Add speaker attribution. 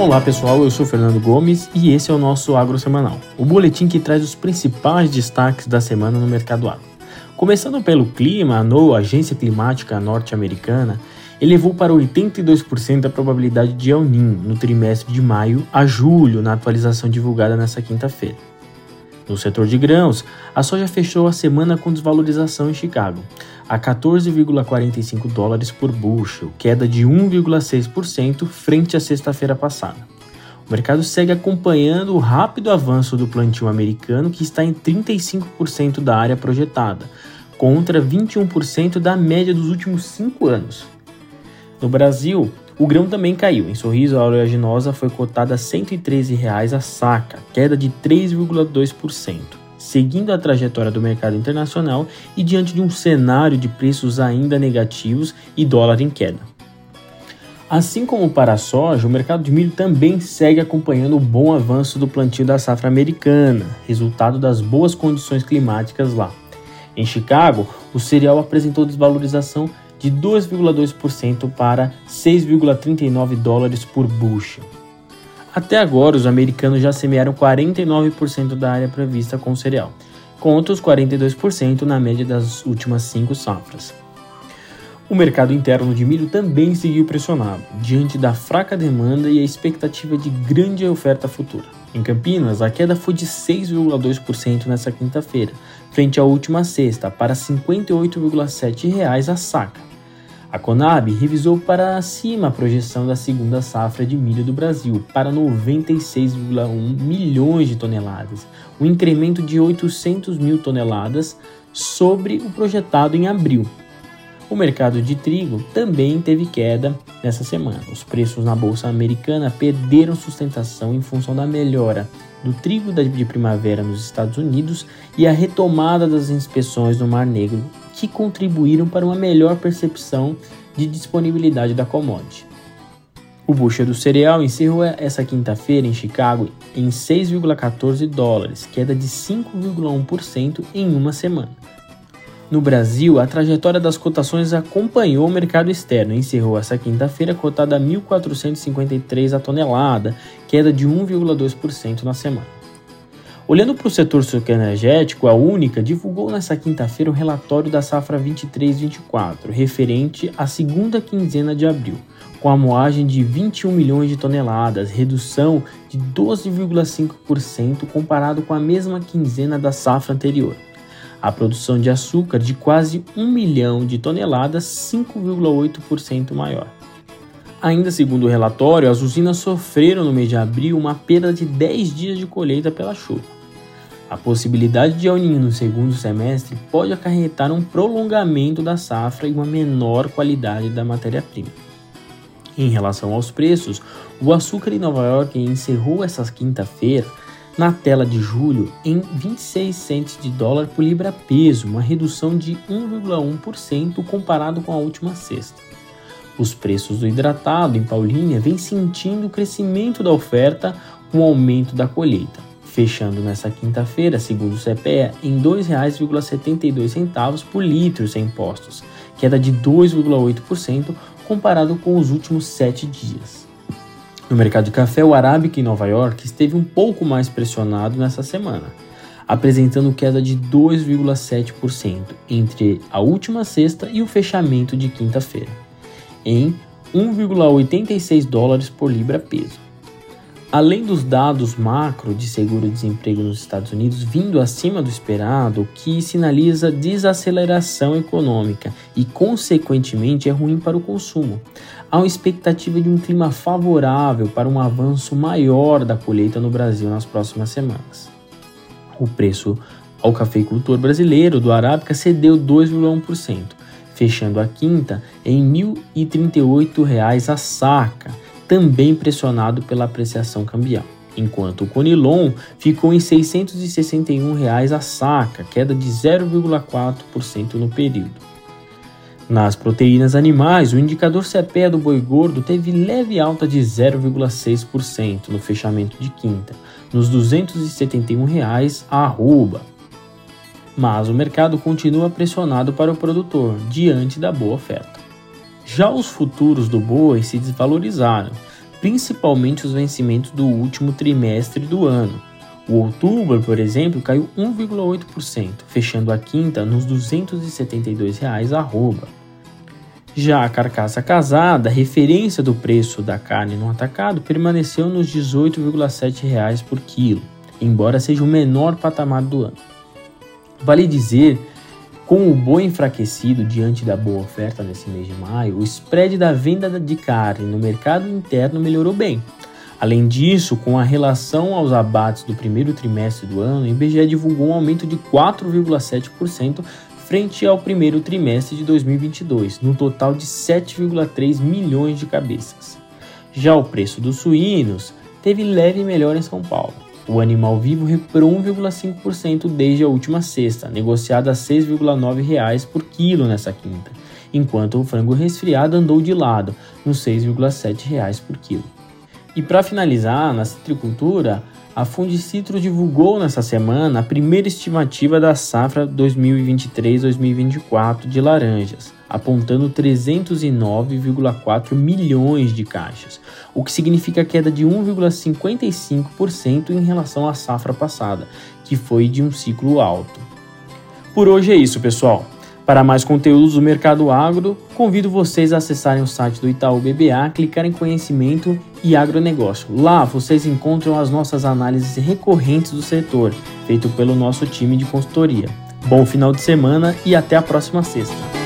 Speaker 1: Olá pessoal, eu sou Fernando Gomes e esse é o nosso Agro Semanal, o boletim que traz os principais destaques da semana no mercado agro. Começando pelo clima, a NOAA, Agência Climática Norte-Americana, elevou para 82% a probabilidade de El Niño no trimestre de maio a julho, na atualização divulgada nesta quinta-feira. No setor de grãos, a soja fechou a semana com desvalorização em Chicago, a 14,45 dólares por bushel, queda de 1,6% frente à sexta-feira passada. O mercado segue acompanhando o rápido avanço do plantio americano, que está em 35% da área projetada, contra 21% da média dos últimos cinco anos. No Brasil, o grão também caiu. Em Sorriso, a oleaginosa foi cotada a R$ 113,00 a saca, queda de 3,2%, seguindo a trajetória do mercado internacional e diante de um cenário de preços ainda negativos e dólar em queda. Assim como para a soja, o mercado de milho também segue acompanhando o bom avanço do plantio da safra americana, resultado das boas condições climáticas lá. Em Chicago, o cereal apresentou desvalorização de 2,2% para 6,39 dólares por bushel. Até agora, os americanos já semearam 49% da área prevista com cereal, contra os 42% na média das últimas cinco safras. O mercado interno de milho também seguiu pressionado, diante da fraca demanda e a expectativa de grande oferta futura. Em Campinas, a queda foi de 6,2% nesta quinta-feira, frente à última sexta, para R$ 58,7 a saca. A Conab revisou para cima a projeção da segunda safra de milho do Brasil para 96,1 milhões de toneladas, um incremento de 800 mil toneladas sobre o projetado em abril. O mercado de trigo também teve queda nessa semana. Os preços na bolsa americana perderam sustentação em função da melhora do trigo de primavera nos Estados Unidos e a retomada das inspeções no Mar Negro que contribuíram para uma melhor percepção de disponibilidade da commodity. O bushel do cereal encerrou essa quinta-feira em Chicago em 6,14 dólares, queda de 5,1% em uma semana. No Brasil, a trajetória das cotações acompanhou o mercado externo e encerrou essa quinta-feira cotada a 1.453 a tonelada, queda de 1,2% na semana. Olhando para o setor sucroenergético, a Única divulgou nesta quinta-feira o relatório da safra 23-24, referente à segunda quinzena de abril, com a moagem de 21 milhões de toneladas, redução de 12,5% comparado com a mesma quinzena da safra anterior. A produção de açúcar de quase 1 milhão de toneladas, 5,8% maior. Ainda segundo o relatório, as usinas sofreram no mês de abril uma perda de 10 dias de colheita pela chuva. A possibilidade de El Niño no segundo semestre pode acarretar um prolongamento da safra e uma menor qualidade da matéria-prima. Em relação aos preços, o açúcar em Nova York encerrou essa quinta-feira na tela de julho em 26 centes de dólar por libra peso, uma redução de 1,1% comparado com a última sexta. Os preços do hidratado em Paulínia vêm sentindo o crescimento da oferta com o aumento da colheita fechando nesta quinta-feira, segundo o CPE, em R$ 2,72 por litro sem impostos, queda de 2,8% comparado com os últimos sete dias. No mercado de café, o Arábica em Nova York esteve um pouco mais pressionado nessa semana, apresentando queda de 2,7% entre a última sexta e o fechamento de quinta-feira, em 1,86 dólares por libra peso. Além dos dados macro de seguro-desemprego nos Estados Unidos vindo acima do esperado, o que sinaliza desaceleração econômica e, consequentemente, é ruim para o consumo. Há uma expectativa de um clima favorável para um avanço maior da colheita no Brasil nas próximas semanas. O preço ao cafeicultor brasileiro do Arábica cedeu 2,1%, fechando a quinta em R$ 1.038 a saca também pressionado pela apreciação cambial, enquanto o Conilon ficou em 661 reais a saca, queda de 0,4% no período. Nas proteínas animais, o indicador CPE do boi gordo teve leve alta de 0,6% no fechamento de quinta, nos 271 reais a arroba. Mas o mercado continua pressionado para o produtor, diante da boa oferta. Já os futuros do boi se desvalorizaram, principalmente os vencimentos do último trimestre do ano. O outubro, por exemplo, caiu 1,8%, fechando a quinta nos 272 reais. Já a carcaça casada, referência do preço da carne no atacado, permaneceu nos R$ 18,7 por quilo, embora seja o menor patamar do ano. Vale dizer, com o boi enfraquecido diante da boa oferta nesse mês de maio, o spread da venda de carne no mercado interno melhorou bem. Além disso, com a relação aos abates do primeiro trimestre do ano, o IBGE divulgou um aumento de 4,7% frente ao primeiro trimestre de 2022, no total de 7,3 milhões de cabeças. Já o preço dos suínos teve leve melhora em São Paulo. O animal vivo recuperou 1,5% desde a última sexta, negociado a R$ 6,9 por quilo nessa quinta, enquanto o frango resfriado andou de lado, nos R$ 6,7 por quilo. E para finalizar, na citricultura, a Fundicitro divulgou nessa semana a primeira estimativa da safra 2023-2024 de laranjas, apontando 309,4 milhões de caixas, o que significa queda de 1,55% em relação à safra passada, que foi de um ciclo alto. Por hoje é isso, pessoal. Para mais conteúdos do mercado agro, convido vocês a acessarem o site do Itaú BBA, clicar em conhecimento e agronegócio. Lá vocês encontram as nossas análises recorrentes do setor, feito pelo nosso time de consultoria. Bom final de semana e até a próxima sexta.